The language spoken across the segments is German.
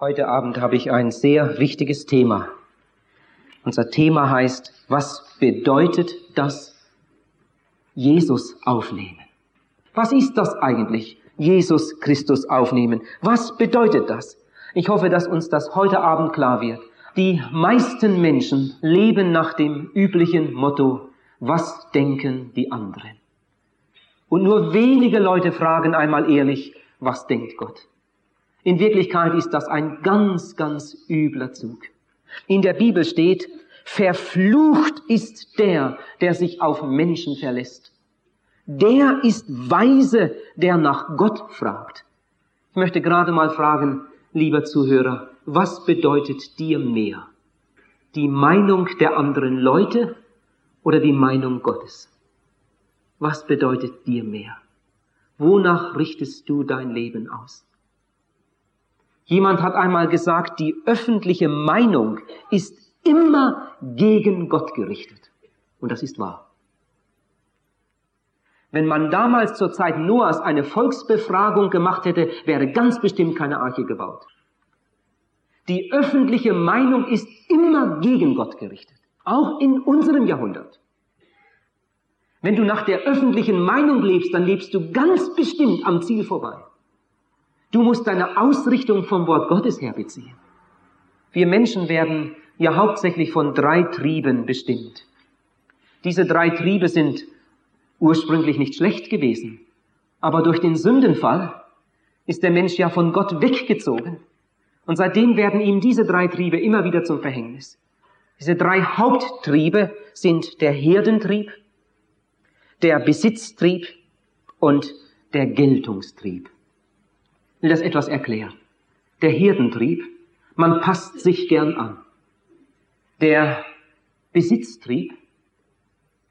Heute Abend habe ich ein sehr wichtiges Thema. Unser Thema heißt, was bedeutet das Jesus aufnehmen? Was ist das eigentlich, Jesus Christus aufnehmen? Was bedeutet das? Ich hoffe, dass uns das heute Abend klar wird. Die meisten Menschen leben nach dem üblichen Motto, was denken die anderen? Und nur wenige Leute fragen einmal ehrlich, was denkt Gott? In Wirklichkeit ist das ein ganz, ganz übler Zug. In der Bibel steht, verflucht ist der, der sich auf Menschen verlässt. Der ist weise, der nach Gott fragt. Ich möchte gerade mal fragen, lieber Zuhörer, was bedeutet dir mehr? Die Meinung der anderen Leute oder die Meinung Gottes? Was bedeutet dir mehr? Wonach richtest du dein Leben aus? Jemand hat einmal gesagt, die öffentliche Meinung ist immer gegen Gott gerichtet. Und das ist wahr. Wenn man damals zur Zeit Noahs eine Volksbefragung gemacht hätte, wäre ganz bestimmt keine Arche gebaut. Die öffentliche Meinung ist immer gegen Gott gerichtet. Auch in unserem Jahrhundert. Wenn du nach der öffentlichen Meinung lebst, dann lebst du ganz bestimmt am Ziel vorbei. Du musst deine Ausrichtung vom Wort Gottes her beziehen. Wir Menschen werden ja hauptsächlich von drei Trieben bestimmt. Diese drei Triebe sind ursprünglich nicht schlecht gewesen, aber durch den Sündenfall ist der Mensch ja von Gott weggezogen. Und seitdem werden ihm diese drei Triebe immer wieder zum Verhängnis. Diese drei Haupttriebe sind der Herdentrieb, der Besitztrieb und der Geltungstrieb will das etwas erklären. Der Herdentrieb, man passt sich gern an. Der Besitztrieb,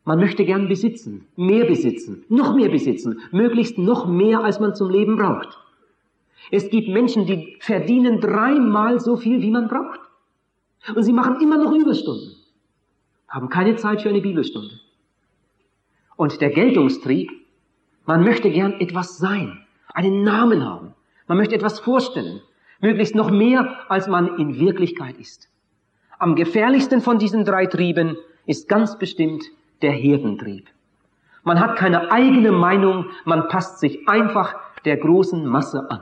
man möchte gern besitzen, mehr besitzen, noch mehr besitzen, möglichst noch mehr, als man zum Leben braucht. Es gibt Menschen, die verdienen dreimal so viel, wie man braucht. Und sie machen immer noch Überstunden, haben keine Zeit für eine Bibelstunde. Und der Geltungstrieb, man möchte gern etwas sein, einen Namen haben, man möchte etwas vorstellen, möglichst noch mehr, als man in Wirklichkeit ist. Am gefährlichsten von diesen drei Trieben ist ganz bestimmt der Herdentrieb. Man hat keine eigene Meinung, man passt sich einfach der großen Masse an.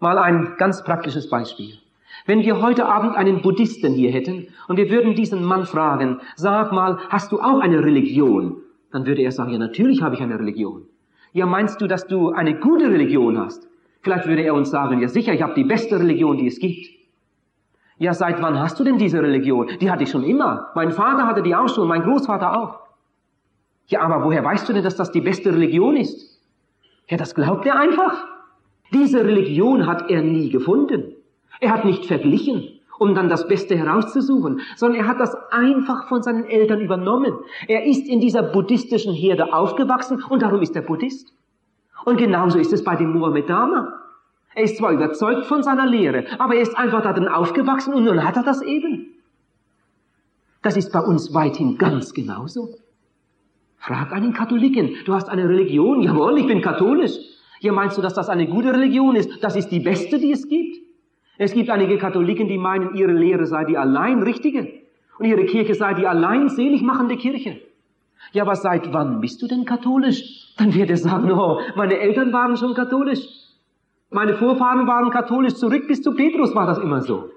Mal ein ganz praktisches Beispiel. Wenn wir heute Abend einen Buddhisten hier hätten und wir würden diesen Mann fragen, sag mal, hast du auch eine Religion? Dann würde er sagen, ja natürlich habe ich eine Religion. Ja, meinst du, dass du eine gute Religion hast? Vielleicht würde er uns sagen, ja sicher, ich habe die beste Religion, die es gibt. Ja, seit wann hast du denn diese Religion? Die hatte ich schon immer. Mein Vater hatte die auch schon, mein Großvater auch. Ja, aber woher weißt du denn, dass das die beste Religion ist? Ja, das glaubt er einfach. Diese Religion hat er nie gefunden. Er hat nicht verglichen, um dann das Beste herauszusuchen, sondern er hat das einfach von seinen Eltern übernommen. Er ist in dieser buddhistischen Herde aufgewachsen und darum ist er Buddhist. Und genauso ist es bei dem Mohammedaner. Er ist zwar überzeugt von seiner Lehre, aber er ist einfach darin aufgewachsen und nun hat er das eben. Das ist bei uns weithin ganz genauso. Frag einen Katholiken, du hast eine Religion, jawohl, ich bin katholisch. Ja, meinst du, dass das eine gute Religion ist? Das ist die beste, die es gibt. Es gibt einige Katholiken, die meinen, ihre Lehre sei die allein richtige und ihre Kirche sei die allein selig machende Kirche. Ja, aber seit wann bist du denn katholisch? Dann wird er sagen, oh, meine Eltern waren schon katholisch. Meine Vorfahren waren katholisch. Zurück bis zu Petrus war das immer so.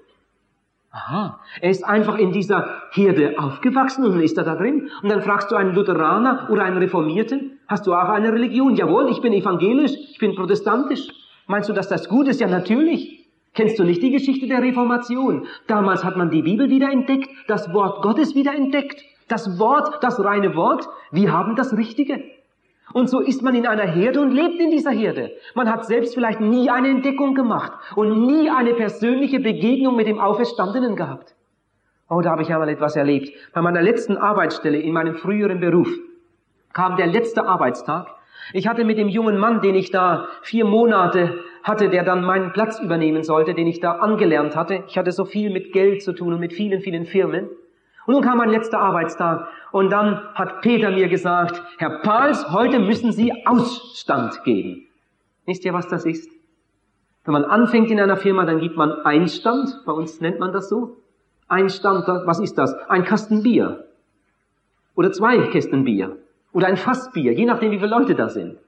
Aha, er ist einfach in dieser Herde aufgewachsen und ist er da drin. Und dann fragst du einen Lutheraner oder einen Reformierten, hast du auch eine Religion? Jawohl, ich bin evangelisch, ich bin protestantisch. Meinst du, dass das gut ist? Ja, natürlich. Kennst du nicht die Geschichte der Reformation? Damals hat man die Bibel wieder entdeckt, das Wort Gottes wieder entdeckt. Das Wort, das reine Wort, wir haben das Richtige. Und so ist man in einer Herde und lebt in dieser Herde. Man hat selbst vielleicht nie eine Entdeckung gemacht und nie eine persönliche Begegnung mit dem Auferstandenen gehabt. Oh, da habe ich einmal etwas erlebt. Bei meiner letzten Arbeitsstelle in meinem früheren Beruf kam der letzte Arbeitstag. Ich hatte mit dem jungen Mann, den ich da vier Monate hatte, der dann meinen Platz übernehmen sollte, den ich da angelernt hatte. Ich hatte so viel mit Geld zu tun und mit vielen, vielen Firmen. Und nun kam mein letzter Arbeitstag und dann hat Peter mir gesagt, Herr Pals, heute müssen Sie Ausstand geben. Wisst ihr, was das ist? Wenn man anfängt in einer Firma, dann gibt man Einstand, bei uns nennt man das so. Einstand, was ist das? Ein Kasten Bier. Oder zwei Kästen Bier. Oder ein Fassbier, je nachdem, wie viele Leute da sind.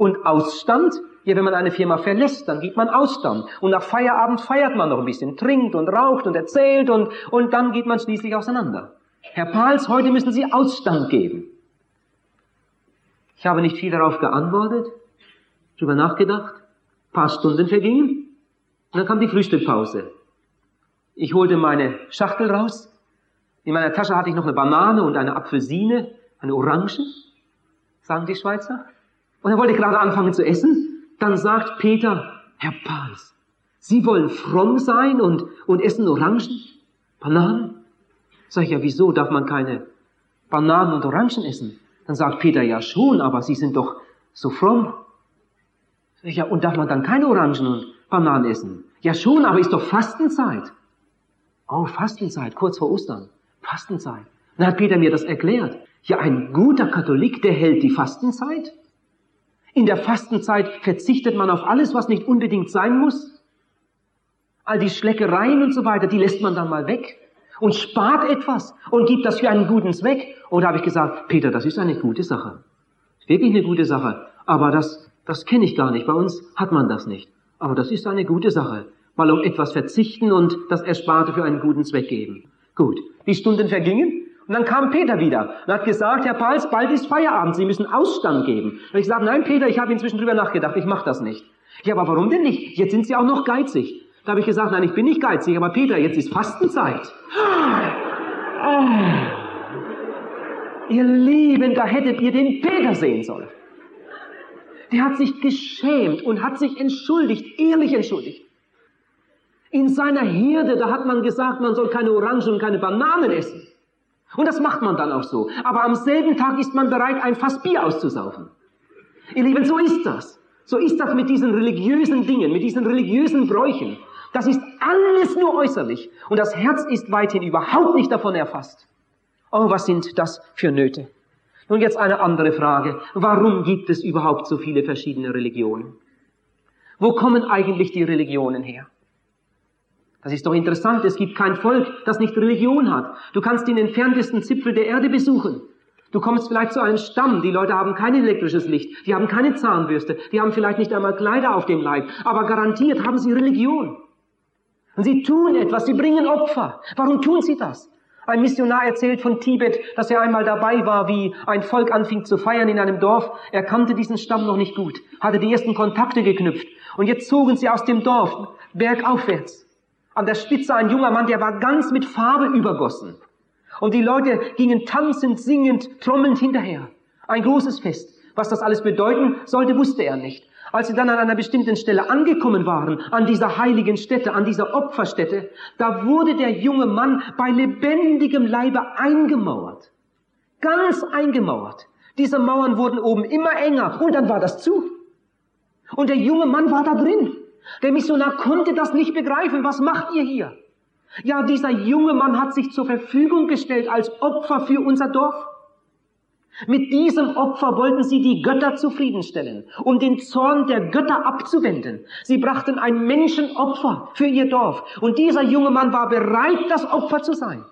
Und Ausstand, ja, wenn man eine Firma verlässt, dann gibt man Ausstand. Und nach Feierabend feiert man noch ein bisschen, trinkt und raucht und erzählt und, und dann geht man schließlich auseinander. Herr Pals, heute müssen Sie Ausstand geben. Ich habe nicht viel darauf geantwortet, drüber nachgedacht, ein paar Stunden vergingen, und dann kam die Frühstückpause. Ich holte meine Schachtel raus, in meiner Tasche hatte ich noch eine Banane und eine Apfelsine, eine Orange, sagen die Schweizer. Und er wollte gerade anfangen zu essen. Dann sagt Peter, Herr Pals, Sie wollen fromm sein und, und essen Orangen, Bananen? Sag ich, ja, wieso darf man keine Bananen und Orangen essen? Dann sagt Peter, ja schon, aber Sie sind doch so fromm. Sag ich, ja, und darf man dann keine Orangen und Bananen essen? Ja schon, aber ist doch Fastenzeit. Oh, Fastenzeit, kurz vor Ostern. Fastenzeit. Dann hat Peter mir das erklärt. Ja, ein guter Katholik, der hält die Fastenzeit. In der Fastenzeit verzichtet man auf alles, was nicht unbedingt sein muss. All die Schleckereien und so weiter, die lässt man dann mal weg und spart etwas und gibt das für einen guten Zweck. Da habe ich gesagt, Peter, das ist eine gute Sache. Wirklich eine gute Sache. Aber das, das kenne ich gar nicht. Bei uns hat man das nicht. Aber das ist eine gute Sache. Mal um etwas verzichten und das Ersparte für einen guten Zweck geben. Gut. Die Stunden vergingen und dann kam Peter wieder und hat gesagt, Herr Pals, bald ist Feierabend, Sie müssen Ausstand geben. Und ich sagte, nein, Peter, ich habe inzwischen drüber nachgedacht, ich mache das nicht. Ja, aber warum denn nicht? Jetzt sind Sie auch noch geizig. Da habe ich gesagt, nein, ich bin nicht geizig, aber Peter, jetzt ist Fastenzeit. Oh. Ihr Lieben, da hättet ihr den Peter sehen sollen. Der hat sich geschämt und hat sich entschuldigt, ehrlich entschuldigt. In seiner Herde, da hat man gesagt, man soll keine Orangen und keine Bananen essen. Und das macht man dann auch so. Aber am selben Tag ist man bereit, ein Fass Bier auszusaufen. Ihr Lieben, so ist das. So ist das mit diesen religiösen Dingen, mit diesen religiösen Bräuchen. Das ist alles nur äußerlich. Und das Herz ist weithin überhaupt nicht davon erfasst. Oh, was sind das für Nöte? Nun jetzt eine andere Frage. Warum gibt es überhaupt so viele verschiedene Religionen? Wo kommen eigentlich die Religionen her? Das ist doch interessant. Es gibt kein Volk, das nicht Religion hat. Du kannst den entferntesten Zipfel der Erde besuchen. Du kommst vielleicht zu einem Stamm, die Leute haben kein elektrisches Licht, die haben keine Zahnbürste, die haben vielleicht nicht einmal Kleider auf dem Leib, aber garantiert haben sie Religion. Und sie tun etwas, sie bringen Opfer. Warum tun sie das? Ein Missionar erzählt von Tibet, dass er einmal dabei war, wie ein Volk anfing zu feiern in einem Dorf. Er kannte diesen Stamm noch nicht gut, hatte die ersten Kontakte geknüpft. Und jetzt zogen sie aus dem Dorf bergaufwärts. An der Spitze ein junger Mann, der war ganz mit Farbe übergossen. Und die Leute gingen tanzend, singend, trommelnd hinterher. Ein großes Fest. Was das alles bedeuten sollte, wusste er nicht. Als sie dann an einer bestimmten Stelle angekommen waren, an dieser heiligen Stätte, an dieser Opferstätte, da wurde der junge Mann bei lebendigem Leibe eingemauert. Ganz eingemauert. Diese Mauern wurden oben immer enger und dann war das zu. Und der junge Mann war da drin. Der Missionar konnte das nicht begreifen. Was macht ihr hier? Ja, dieser junge Mann hat sich zur Verfügung gestellt als Opfer für unser Dorf. Mit diesem Opfer wollten sie die Götter zufriedenstellen, um den Zorn der Götter abzuwenden. Sie brachten ein Menschenopfer für ihr Dorf. Und dieser junge Mann war bereit, das Opfer zu sein.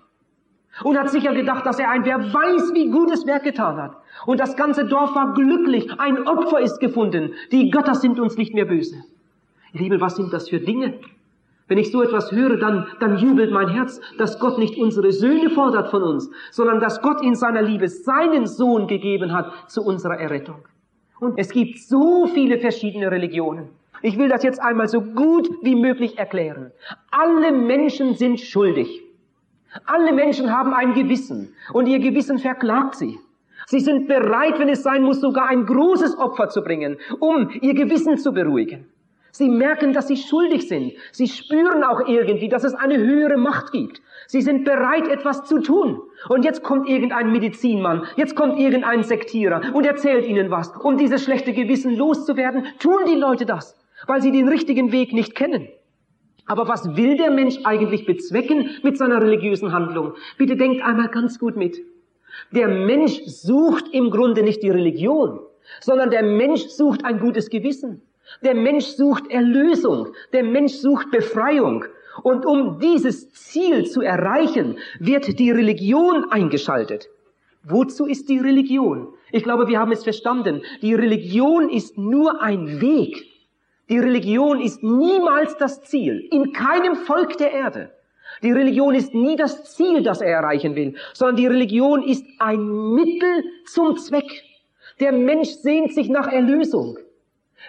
Und hat sicher gedacht, dass er ein, wer weiß, wie gutes Werk getan hat. Und das ganze Dorf war glücklich. Ein Opfer ist gefunden. Die Götter sind uns nicht mehr böse. Ihr Lieben, was sind das für Dinge? Wenn ich so etwas höre, dann, dann jubelt mein Herz, dass Gott nicht unsere Söhne fordert von uns, sondern dass Gott in seiner Liebe seinen Sohn gegeben hat zu unserer Errettung. Und es gibt so viele verschiedene Religionen. Ich will das jetzt einmal so gut wie möglich erklären. Alle Menschen sind schuldig. Alle Menschen haben ein Gewissen und ihr Gewissen verklagt sie. Sie sind bereit, wenn es sein muss, sogar ein großes Opfer zu bringen, um ihr Gewissen zu beruhigen. Sie merken, dass sie schuldig sind. Sie spüren auch irgendwie, dass es eine höhere Macht gibt. Sie sind bereit, etwas zu tun. Und jetzt kommt irgendein Medizinmann, jetzt kommt irgendein Sektierer und erzählt ihnen was. Um dieses schlechte Gewissen loszuwerden, tun die Leute das, weil sie den richtigen Weg nicht kennen. Aber was will der Mensch eigentlich bezwecken mit seiner religiösen Handlung? Bitte denkt einmal ganz gut mit. Der Mensch sucht im Grunde nicht die Religion, sondern der Mensch sucht ein gutes Gewissen. Der Mensch sucht Erlösung. Der Mensch sucht Befreiung. Und um dieses Ziel zu erreichen, wird die Religion eingeschaltet. Wozu ist die Religion? Ich glaube, wir haben es verstanden. Die Religion ist nur ein Weg. Die Religion ist niemals das Ziel. In keinem Volk der Erde. Die Religion ist nie das Ziel, das er erreichen will, sondern die Religion ist ein Mittel zum Zweck. Der Mensch sehnt sich nach Erlösung.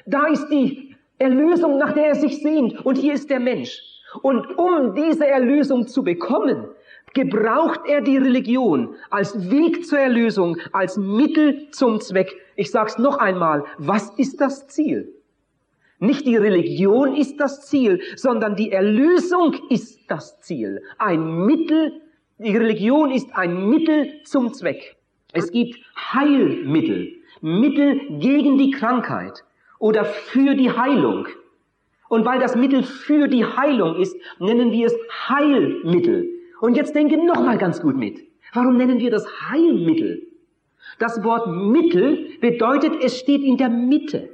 Da ist die Erlösung, nach der er sich sehnt. Und hier ist der Mensch. Und um diese Erlösung zu bekommen, gebraucht er die Religion als Weg zur Erlösung, als Mittel zum Zweck. Ich sag's noch einmal, was ist das Ziel? Nicht die Religion ist das Ziel, sondern die Erlösung ist das Ziel. Ein Mittel, die Religion ist ein Mittel zum Zweck. Es gibt Heilmittel, Mittel gegen die Krankheit oder für die Heilung. Und weil das Mittel für die Heilung ist, nennen wir es Heilmittel. Und jetzt denke noch mal ganz gut mit. Warum nennen wir das Heilmittel? Das Wort Mittel bedeutet, es steht in der Mitte.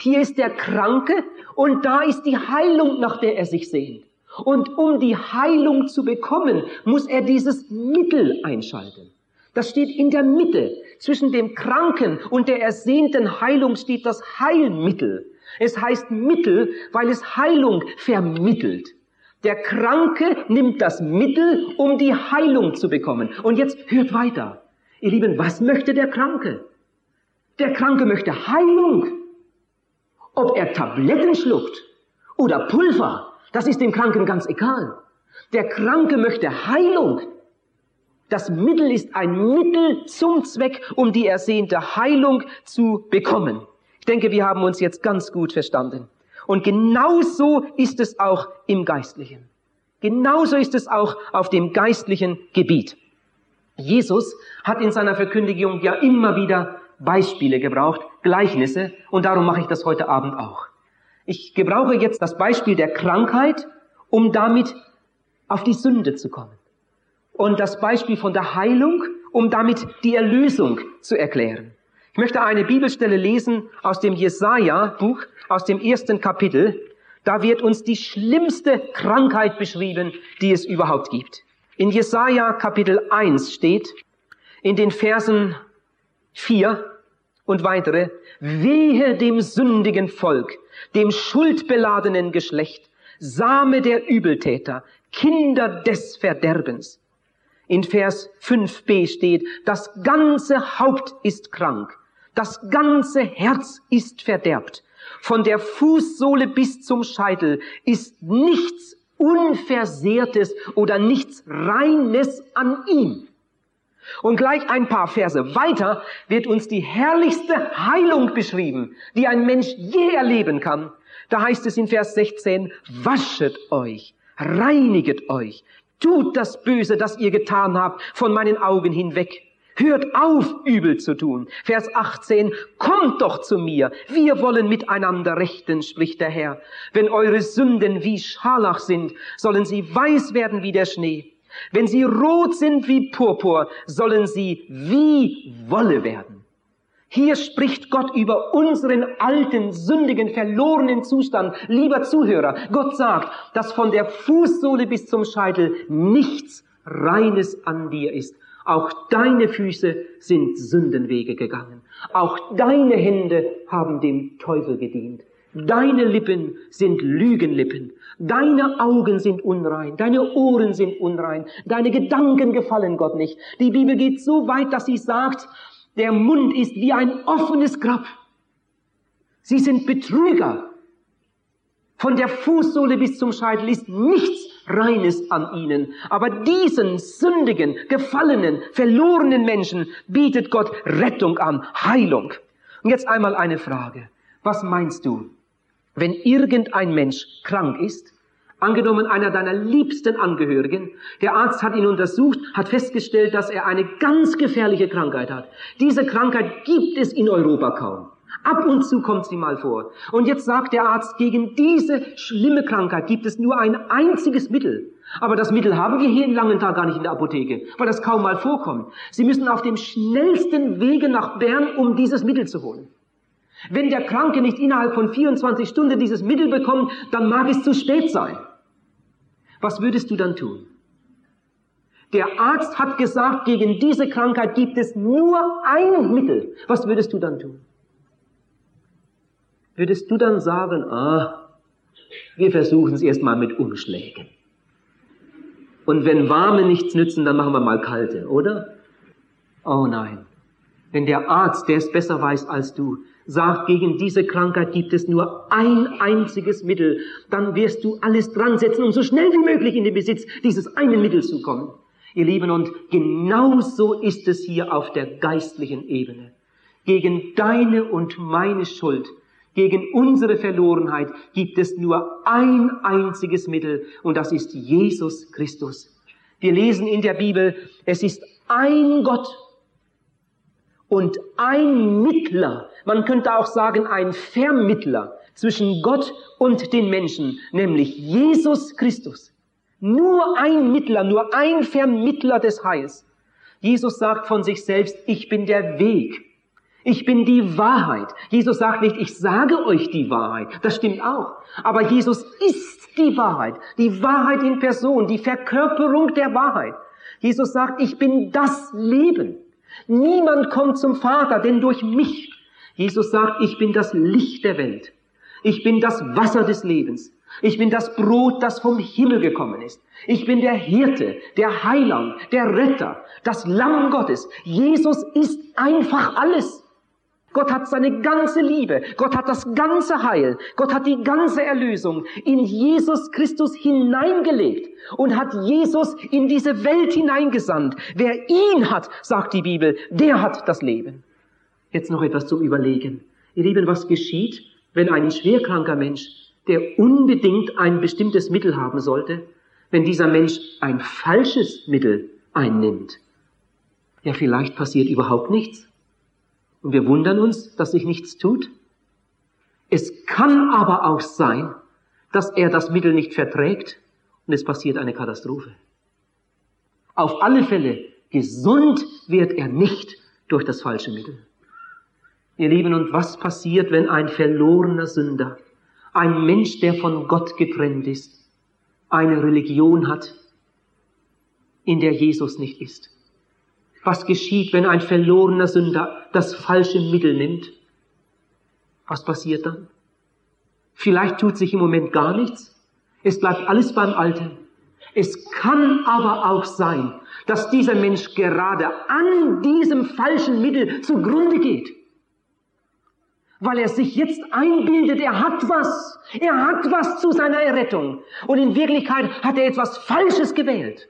Hier ist der Kranke und da ist die Heilung, nach der er sich sehnt. Und um die Heilung zu bekommen, muss er dieses Mittel einschalten. Das steht in der Mitte. Zwischen dem Kranken und der ersehnten Heilung steht das Heilmittel. Es heißt Mittel, weil es Heilung vermittelt. Der Kranke nimmt das Mittel, um die Heilung zu bekommen. Und jetzt hört weiter. Ihr Lieben, was möchte der Kranke? Der Kranke möchte Heilung. Ob er Tabletten schluckt oder Pulver, das ist dem Kranken ganz egal. Der Kranke möchte Heilung. Das Mittel ist ein Mittel zum Zweck, um die ersehnte Heilung zu bekommen denke, wir haben uns jetzt ganz gut verstanden. Und genauso ist es auch im Geistlichen. Genauso ist es auch auf dem geistlichen Gebiet. Jesus hat in seiner Verkündigung ja immer wieder Beispiele gebraucht, Gleichnisse, und darum mache ich das heute Abend auch. Ich gebrauche jetzt das Beispiel der Krankheit, um damit auf die Sünde zu kommen. Und das Beispiel von der Heilung, um damit die Erlösung zu erklären. Ich möchte eine Bibelstelle lesen aus dem Jesaja-Buch, aus dem ersten Kapitel. Da wird uns die schlimmste Krankheit beschrieben, die es überhaupt gibt. In Jesaja Kapitel 1 steht, in den Versen 4 und weitere, wehe dem sündigen Volk, dem schuldbeladenen Geschlecht, Same der Übeltäter, Kinder des Verderbens. In Vers 5b steht, das ganze Haupt ist krank, das ganze Herz ist verderbt. Von der Fußsohle bis zum Scheitel ist nichts Unversehrtes oder nichts Reines an ihm. Und gleich ein paar Verse weiter wird uns die herrlichste Heilung beschrieben, die ein Mensch je erleben kann. Da heißt es in Vers 16, waschet euch, reiniget euch, tut das Böse, das ihr getan habt, von meinen Augen hinweg. Hört auf, übel zu tun. Vers 18, kommt doch zu mir. Wir wollen miteinander rechten, spricht der Herr. Wenn eure Sünden wie Scharlach sind, sollen sie weiß werden wie der Schnee. Wenn sie rot sind wie Purpur, sollen sie wie Wolle werden. Hier spricht Gott über unseren alten, sündigen, verlorenen Zustand. Lieber Zuhörer, Gott sagt, dass von der Fußsohle bis zum Scheitel nichts Reines an dir ist. Auch deine Füße sind Sündenwege gegangen. Auch deine Hände haben dem Teufel gedient. Deine Lippen sind Lügenlippen. Deine Augen sind unrein. Deine Ohren sind unrein. Deine Gedanken gefallen Gott nicht. Die Bibel geht so weit, dass sie sagt, der Mund ist wie ein offenes Grab. Sie sind Betrüger. Von der Fußsohle bis zum Scheitel ist nichts Reines an ihnen. Aber diesen sündigen, gefallenen, verlorenen Menschen bietet Gott Rettung an, Heilung. Und jetzt einmal eine Frage. Was meinst du, wenn irgendein Mensch krank ist, angenommen einer deiner liebsten Angehörigen, der Arzt hat ihn untersucht, hat festgestellt, dass er eine ganz gefährliche Krankheit hat. Diese Krankheit gibt es in Europa kaum. Ab und zu kommt sie mal vor. Und jetzt sagt der Arzt, gegen diese schlimme Krankheit gibt es nur ein einziges Mittel. Aber das Mittel haben wir hier in Langenthal gar nicht in der Apotheke, weil das kaum mal vorkommt. Sie müssen auf dem schnellsten Wege nach Bern, um dieses Mittel zu holen. Wenn der Kranke nicht innerhalb von 24 Stunden dieses Mittel bekommt, dann mag es zu spät sein. Was würdest du dann tun? Der Arzt hat gesagt, gegen diese Krankheit gibt es nur ein Mittel. Was würdest du dann tun? Würdest du dann sagen, ah, wir versuchen es erstmal mit Umschlägen. Und wenn warme nichts nützen, dann machen wir mal kalte, oder? Oh nein. Wenn der Arzt, der es besser weiß als du, sagt, gegen diese Krankheit gibt es nur ein einziges Mittel, dann wirst du alles dran setzen, um so schnell wie möglich in den Besitz dieses einen Mittels zu kommen. Ihr Lieben, und genauso ist es hier auf der geistlichen Ebene. Gegen deine und meine Schuld, gegen unsere Verlorenheit gibt es nur ein einziges Mittel, und das ist Jesus Christus. Wir lesen in der Bibel, es ist ein Gott und ein Mittler, man könnte auch sagen ein Vermittler zwischen Gott und den Menschen, nämlich Jesus Christus. Nur ein Mittler, nur ein Vermittler des Heils. Jesus sagt von sich selbst, ich bin der Weg. Ich bin die Wahrheit. Jesus sagt nicht, ich sage euch die Wahrheit. Das stimmt auch. Aber Jesus ist die Wahrheit. Die Wahrheit in Person, die Verkörperung der Wahrheit. Jesus sagt, ich bin das Leben. Niemand kommt zum Vater, denn durch mich. Jesus sagt, ich bin das Licht der Welt. Ich bin das Wasser des Lebens. Ich bin das Brot, das vom Himmel gekommen ist. Ich bin der Hirte, der Heiland, der Retter, das Lamm Gottes. Jesus ist einfach alles. Gott hat seine ganze Liebe, Gott hat das ganze Heil, Gott hat die ganze Erlösung in Jesus Christus hineingelegt und hat Jesus in diese Welt hineingesandt. Wer ihn hat, sagt die Bibel, der hat das Leben. Jetzt noch etwas zum Überlegen. Ihr Lieben, was geschieht, wenn ein schwerkranker Mensch, der unbedingt ein bestimmtes Mittel haben sollte, wenn dieser Mensch ein falsches Mittel einnimmt? Ja, vielleicht passiert überhaupt nichts. Und wir wundern uns, dass sich nichts tut. Es kann aber auch sein, dass er das Mittel nicht verträgt und es passiert eine Katastrophe. Auf alle Fälle, gesund wird er nicht durch das falsche Mittel. Ihr Lieben, und was passiert, wenn ein verlorener Sünder, ein Mensch, der von Gott getrennt ist, eine Religion hat, in der Jesus nicht ist? Was geschieht, wenn ein verlorener Sünder das falsche Mittel nimmt? Was passiert dann? Vielleicht tut sich im Moment gar nichts. Es bleibt alles beim Alten. Es kann aber auch sein, dass dieser Mensch gerade an diesem falschen Mittel zugrunde geht weil er sich jetzt einbildet, er hat was, er hat was zu seiner Errettung. Und in Wirklichkeit hat er etwas Falsches gewählt.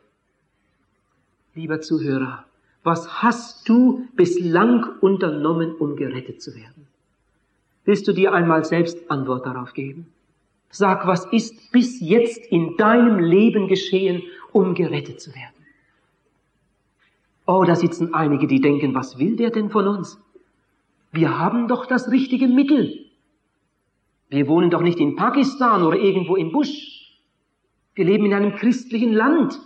Lieber Zuhörer, was hast du bislang unternommen, um gerettet zu werden? Willst du dir einmal selbst Antwort darauf geben? Sag, was ist bis jetzt in deinem Leben geschehen, um gerettet zu werden? Oh, da sitzen einige, die denken, was will der denn von uns? Wir haben doch das richtige Mittel. Wir wohnen doch nicht in Pakistan oder irgendwo im Busch. Wir leben in einem christlichen Land.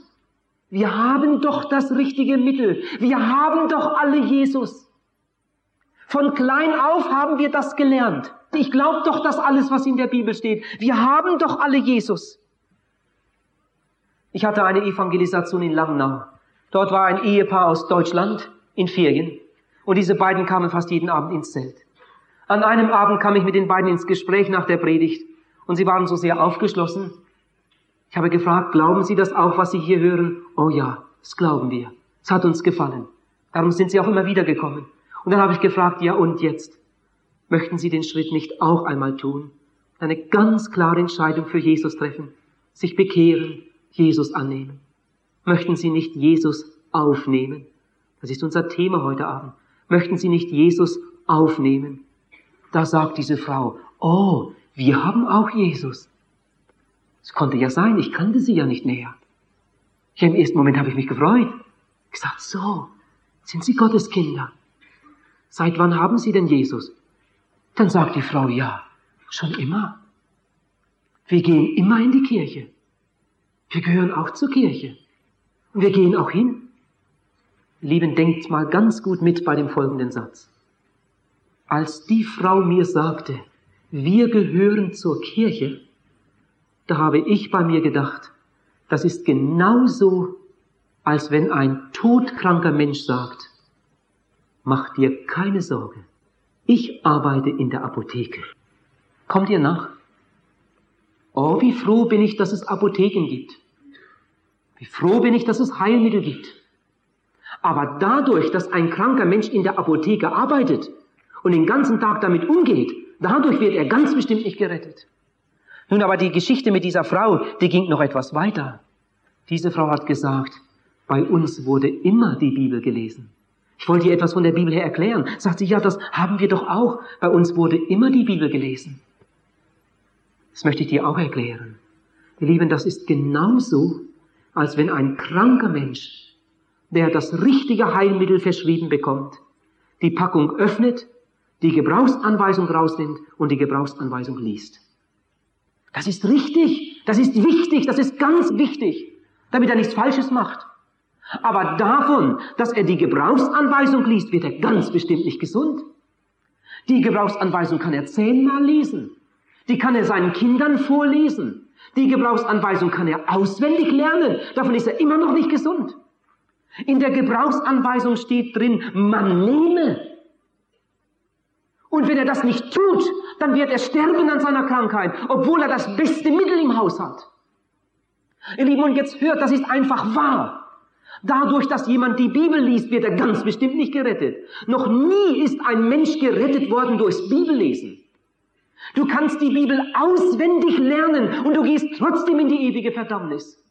Wir haben doch das richtige Mittel. Wir haben doch alle Jesus. Von klein auf haben wir das gelernt. Ich glaube doch das alles, was in der Bibel steht. Wir haben doch alle Jesus. Ich hatte eine Evangelisation in Langnau. Dort war ein Ehepaar aus Deutschland in Ferien. Und diese beiden kamen fast jeden Abend ins Zelt. An einem Abend kam ich mit den beiden ins Gespräch nach der Predigt und sie waren so sehr aufgeschlossen. Ich habe gefragt, glauben Sie das auch, was Sie hier hören? Oh ja, das glauben wir. Es hat uns gefallen. Darum sind Sie auch immer wieder gekommen. Und dann habe ich gefragt, ja und jetzt? Möchten Sie den Schritt nicht auch einmal tun? Eine ganz klare Entscheidung für Jesus treffen. Sich bekehren, Jesus annehmen. Möchten Sie nicht Jesus aufnehmen? Das ist unser Thema heute Abend. Möchten Sie nicht Jesus aufnehmen? Da sagt diese Frau, oh, wir haben auch Jesus. Es konnte ja sein, ich kannte sie ja nicht näher. Ja, im ersten Moment habe ich mich gefreut. Ich gesagt, so, sind Sie Gottes Kinder? Seit wann haben Sie denn Jesus? Dann sagt die Frau, ja, schon immer. Wir gehen immer in die Kirche. Wir gehören auch zur Kirche. Und wir gehen auch hin. Lieben, denkt mal ganz gut mit bei dem folgenden Satz. Als die Frau mir sagte, wir gehören zur Kirche, da habe ich bei mir gedacht, das ist genauso, als wenn ein todkranker Mensch sagt, mach dir keine Sorge, ich arbeite in der Apotheke. Kommt ihr nach? Oh, wie froh bin ich, dass es Apotheken gibt. Wie froh bin ich, dass es Heilmittel gibt. Aber dadurch, dass ein kranker Mensch in der Apotheke arbeitet und den ganzen Tag damit umgeht, dadurch wird er ganz bestimmt nicht gerettet. Nun aber die Geschichte mit dieser Frau, die ging noch etwas weiter. Diese Frau hat gesagt, bei uns wurde immer die Bibel gelesen. Ich wollte ihr etwas von der Bibel her erklären. Sagt sie, ja, das haben wir doch auch. Bei uns wurde immer die Bibel gelesen. Das möchte ich dir auch erklären. Ihr Lieben, das ist genauso, als wenn ein kranker Mensch, der das richtige Heilmittel verschrieben bekommt, die Packung öffnet, die Gebrauchsanweisung rausnimmt und die Gebrauchsanweisung liest. Das ist richtig, das ist wichtig, das ist ganz wichtig, damit er nichts Falsches macht. Aber davon, dass er die Gebrauchsanweisung liest, wird er ganz bestimmt nicht gesund. Die Gebrauchsanweisung kann er zehnmal lesen. Die kann er seinen Kindern vorlesen. Die Gebrauchsanweisung kann er auswendig lernen. Davon ist er immer noch nicht gesund. In der Gebrauchsanweisung steht drin, man nehme. Und wenn er das nicht tut, dann wird er sterben an seiner Krankheit, obwohl er das beste Mittel im Haus hat. Ihr Lieben, und jetzt hört, das ist einfach wahr. Dadurch, dass jemand die Bibel liest, wird er ganz bestimmt nicht gerettet. Noch nie ist ein Mensch gerettet worden durchs Bibellesen. Du kannst die Bibel auswendig lernen und du gehst trotzdem in die ewige Verdammnis.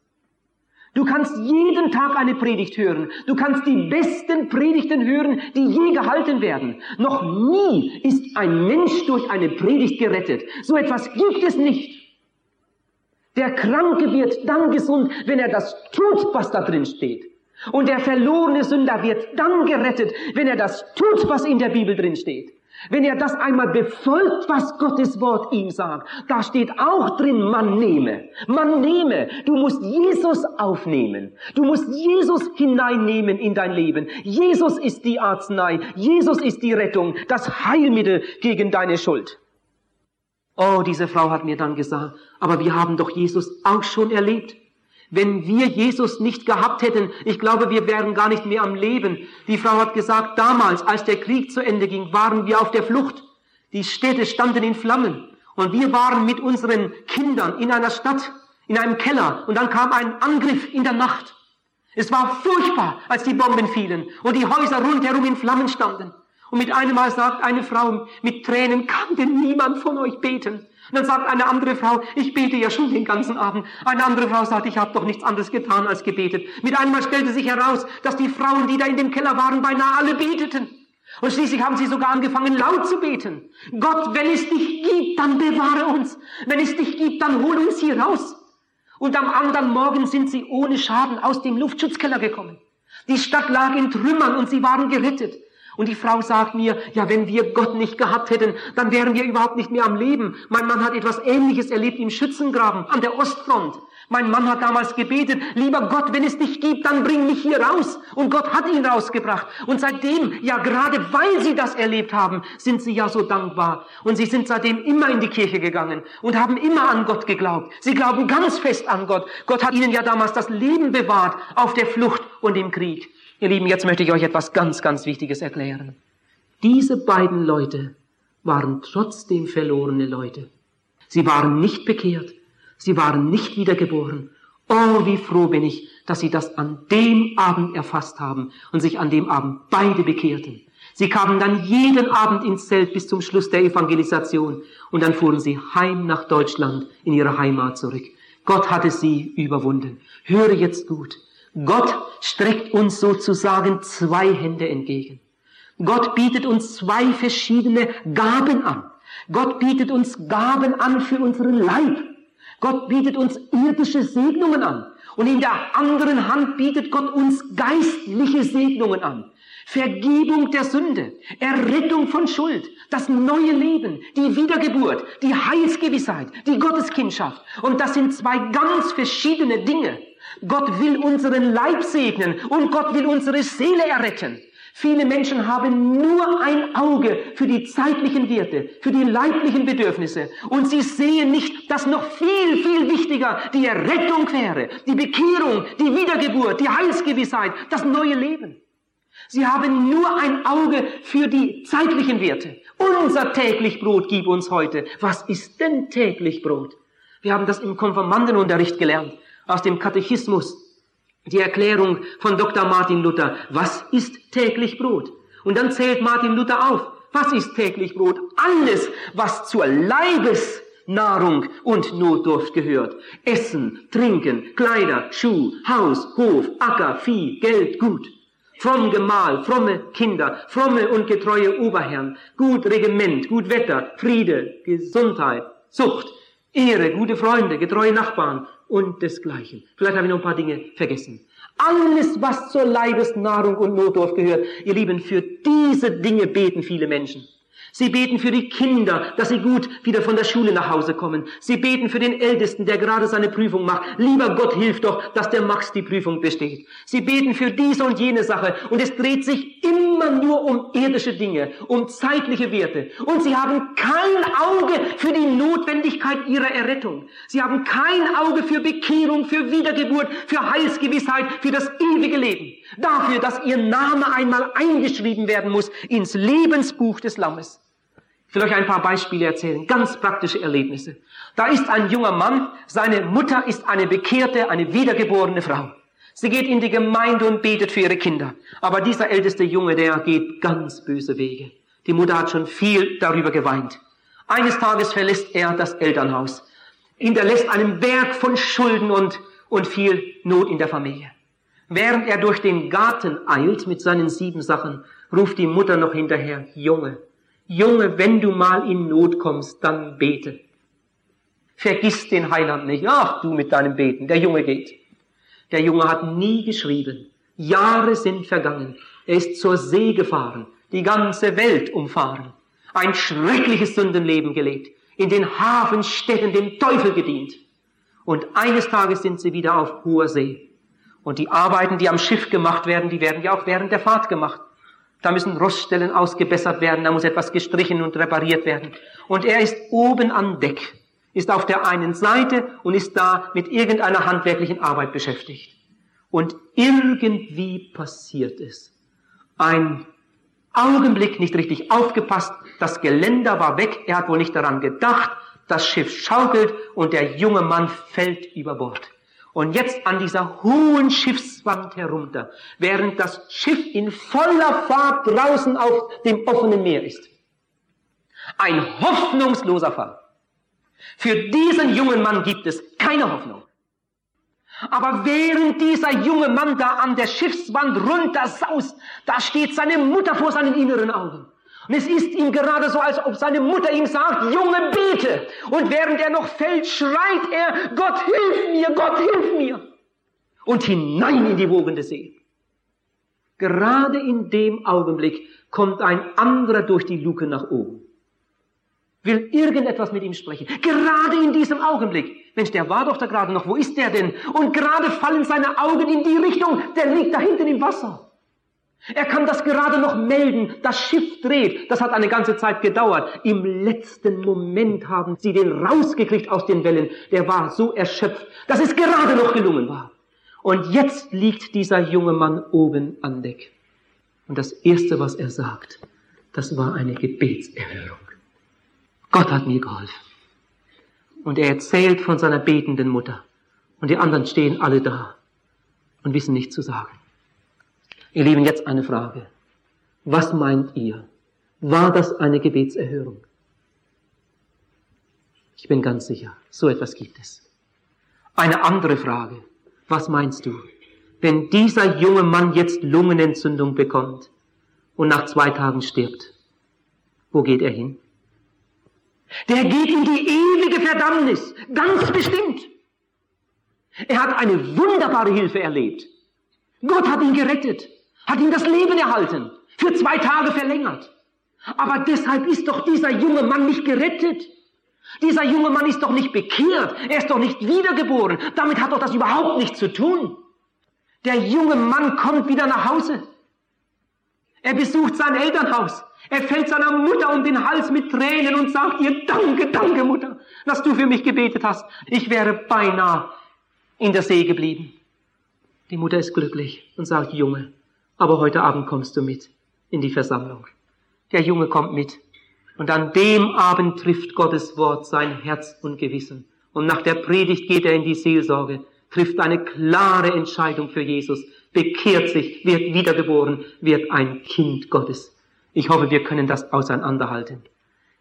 Du kannst jeden Tag eine Predigt hören. Du kannst die besten Predigten hören, die je gehalten werden. Noch nie ist ein Mensch durch eine Predigt gerettet. So etwas gibt es nicht. Der Kranke wird dann gesund, wenn er das tut, was da drin steht. Und der verlorene Sünder wird dann gerettet, wenn er das tut, was in der Bibel drin steht. Wenn er das einmal befolgt, was Gottes Wort ihm sagt, da steht auch drin, man nehme, man nehme. Du musst Jesus aufnehmen. Du musst Jesus hineinnehmen in dein Leben. Jesus ist die Arznei. Jesus ist die Rettung, das Heilmittel gegen deine Schuld. Oh, diese Frau hat mir dann gesagt, aber wir haben doch Jesus auch schon erlebt. Wenn wir Jesus nicht gehabt hätten, ich glaube, wir wären gar nicht mehr am Leben. Die Frau hat gesagt, damals, als der Krieg zu Ende ging, waren wir auf der Flucht. Die Städte standen in Flammen. Und wir waren mit unseren Kindern in einer Stadt, in einem Keller. Und dann kam ein Angriff in der Nacht. Es war furchtbar, als die Bomben fielen und die Häuser rundherum in Flammen standen. Und mit einem Mal sagt eine Frau mit Tränen, kann denn niemand von euch beten? Und dann sagt eine andere Frau, ich bete ja schon den ganzen Abend. Eine andere Frau sagt, ich habe doch nichts anderes getan als gebetet. Mit einmal stellte sich heraus, dass die Frauen, die da in dem Keller waren, beinahe alle beteten. Und schließlich haben sie sogar angefangen, laut zu beten. Gott, wenn es dich gibt, dann bewahre uns. Wenn es dich gibt, dann hol uns hier raus. Und am anderen Morgen sind sie ohne Schaden aus dem Luftschutzkeller gekommen. Die Stadt lag in Trümmern und sie waren gerettet. Und die Frau sagt mir, ja, wenn wir Gott nicht gehabt hätten, dann wären wir überhaupt nicht mehr am Leben. Mein Mann hat etwas Ähnliches erlebt im Schützengraben an der Ostfront. Mein Mann hat damals gebetet, lieber Gott, wenn es dich gibt, dann bring mich hier raus. Und Gott hat ihn rausgebracht. Und seitdem, ja gerade weil sie das erlebt haben, sind sie ja so dankbar. Und sie sind seitdem immer in die Kirche gegangen und haben immer an Gott geglaubt. Sie glauben ganz fest an Gott. Gott hat ihnen ja damals das Leben bewahrt auf der Flucht und im Krieg. Ihr Lieben, jetzt möchte ich euch etwas ganz, ganz Wichtiges erklären. Diese beiden Leute waren trotzdem verlorene Leute. Sie waren nicht bekehrt. Sie waren nicht wiedergeboren. Oh, wie froh bin ich, dass sie das an dem Abend erfasst haben und sich an dem Abend beide bekehrten. Sie kamen dann jeden Abend ins Zelt bis zum Schluss der Evangelisation und dann fuhren sie heim nach Deutschland in ihre Heimat zurück. Gott hatte sie überwunden. Höre jetzt gut. Gott streckt uns sozusagen zwei Hände entgegen. Gott bietet uns zwei verschiedene Gaben an. Gott bietet uns Gaben an für unseren Leib. Gott bietet uns irdische Segnungen an. Und in der anderen Hand bietet Gott uns geistliche Segnungen an. Vergebung der Sünde, Errettung von Schuld, das neue Leben, die Wiedergeburt, die Heilsgewissheit, die Gotteskindschaft. Und das sind zwei ganz verschiedene Dinge. Gott will unseren Leib segnen und Gott will unsere Seele erretten. Viele Menschen haben nur ein Auge für die zeitlichen Werte, für die leiblichen Bedürfnisse. Und sie sehen nicht, dass noch viel, viel wichtiger die Errettung wäre, die Bekehrung, die Wiedergeburt, die Heilsgewissheit, das neue Leben. Sie haben nur ein Auge für die zeitlichen Werte. Unser täglich Brot gib uns heute. Was ist denn täglich Brot? Wir haben das im Konfirmandenunterricht gelernt, aus dem Katechismus die Erklärung von Dr. Martin Luther, was ist täglich Brot? Und dann zählt Martin Luther auf, was ist täglich Brot? Alles, was zur Leibesnahrung und Notdurft gehört. Essen, Trinken, Kleider, Schuh, Haus, Hof, Acker, Vieh, Geld, Gut. Fromm Gemahl, fromme Kinder, fromme und getreue Oberherren, gut Regiment, gut Wetter, Friede, Gesundheit, Zucht, Ehre, gute Freunde, getreue Nachbarn, und desgleichen. Vielleicht habe ich noch ein paar Dinge vergessen. Alles, was zur Leibesnahrung und Notdurft gehört, ihr Lieben, für diese Dinge beten viele Menschen. Sie beten für die Kinder, dass sie gut wieder von der Schule nach Hause kommen. Sie beten für den Ältesten, der gerade seine Prüfung macht. Lieber Gott, hilf doch, dass der Max die Prüfung besteht. Sie beten für diese und jene Sache. Und es dreht sich immer nur um irdische Dinge, um zeitliche Werte. Und sie haben kein Auge für die Notwendigkeit ihrer Errettung. Sie haben kein Auge für Bekehrung, für Wiedergeburt, für Heilsgewissheit, für das ewige Leben. Dafür, dass ihr Name einmal eingeschrieben werden muss ins Lebensbuch des Lammes. Ich will euch ein paar Beispiele erzählen, ganz praktische Erlebnisse. Da ist ein junger Mann, seine Mutter ist eine bekehrte, eine wiedergeborene Frau. Sie geht in die Gemeinde und betet für ihre Kinder. Aber dieser älteste Junge, der geht ganz böse Wege. Die Mutter hat schon viel darüber geweint. Eines Tages verlässt er das Elternhaus, hinterlässt einen Berg von Schulden und, und viel Not in der Familie. Während er durch den Garten eilt mit seinen sieben Sachen, ruft die Mutter noch hinterher, Junge, Junge, wenn du mal in Not kommst, dann bete. Vergiss den Heiland nicht. Ach, du mit deinem Beten. Der Junge geht. Der Junge hat nie geschrieben. Jahre sind vergangen. Er ist zur See gefahren, die ganze Welt umfahren. Ein schreckliches Sündenleben gelebt. In den Hafenstädten dem Teufel gedient. Und eines Tages sind sie wieder auf hoher See. Und die Arbeiten, die am Schiff gemacht werden, die werden ja auch während der Fahrt gemacht. Da müssen Roststellen ausgebessert werden, da muss etwas gestrichen und repariert werden. Und er ist oben an Deck, ist auf der einen Seite und ist da mit irgendeiner handwerklichen Arbeit beschäftigt. Und irgendwie passiert es. Ein Augenblick nicht richtig aufgepasst, das Geländer war weg, er hat wohl nicht daran gedacht, das Schiff schaukelt und der junge Mann fällt über Bord. Und jetzt an dieser hohen Schiffswand herunter, während das Schiff in voller Fahrt draußen auf dem offenen Meer ist. Ein hoffnungsloser Fall. Für diesen jungen Mann gibt es keine Hoffnung. Aber während dieser junge Mann da an der Schiffswand runter saust, da steht seine Mutter vor seinen inneren Augen. Und es ist ihm gerade so, als ob seine Mutter ihm sagt, Junge, bete. Und während er noch fällt, schreit er, Gott, hilf mir, Gott, hilf mir. Und hinein in die wogende See. Gerade in dem Augenblick kommt ein anderer durch die Luke nach oben. Will irgendetwas mit ihm sprechen. Gerade in diesem Augenblick. Mensch, der war doch da gerade noch. Wo ist der denn? Und gerade fallen seine Augen in die Richtung. Der liegt da hinten im Wasser. Er kann das gerade noch melden. Das Schiff dreht. Das hat eine ganze Zeit gedauert. Im letzten Moment haben sie den rausgekriegt aus den Wellen. Der war so erschöpft, dass es gerade noch gelungen war. Und jetzt liegt dieser junge Mann oben an Deck. Und das Erste, was er sagt, das war eine Gebetserhörung. Gott hat mir geholfen. Und er erzählt von seiner betenden Mutter. Und die anderen stehen alle da und wissen nichts zu sagen. Ihr Lieben, jetzt eine Frage. Was meint ihr? War das eine Gebetserhörung? Ich bin ganz sicher, so etwas gibt es. Eine andere Frage. Was meinst du? Wenn dieser junge Mann jetzt Lungenentzündung bekommt und nach zwei Tagen stirbt, wo geht er hin? Der geht in die ewige Verdammnis, ganz bestimmt. Er hat eine wunderbare Hilfe erlebt. Gott hat ihn gerettet hat ihm das Leben erhalten, für zwei Tage verlängert. Aber deshalb ist doch dieser junge Mann nicht gerettet. Dieser junge Mann ist doch nicht bekehrt. Er ist doch nicht wiedergeboren. Damit hat doch das überhaupt nichts zu tun. Der junge Mann kommt wieder nach Hause. Er besucht sein Elternhaus. Er fällt seiner Mutter um den Hals mit Tränen und sagt ihr, danke, danke Mutter, dass du für mich gebetet hast. Ich wäre beinahe in der See geblieben. Die Mutter ist glücklich und sagt, Junge, aber heute Abend kommst du mit in die Versammlung. Der Junge kommt mit. Und an dem Abend trifft Gottes Wort sein Herz und Gewissen. Und nach der Predigt geht er in die Seelsorge, trifft eine klare Entscheidung für Jesus, bekehrt sich, wird wiedergeboren, wird ein Kind Gottes. Ich hoffe, wir können das auseinanderhalten.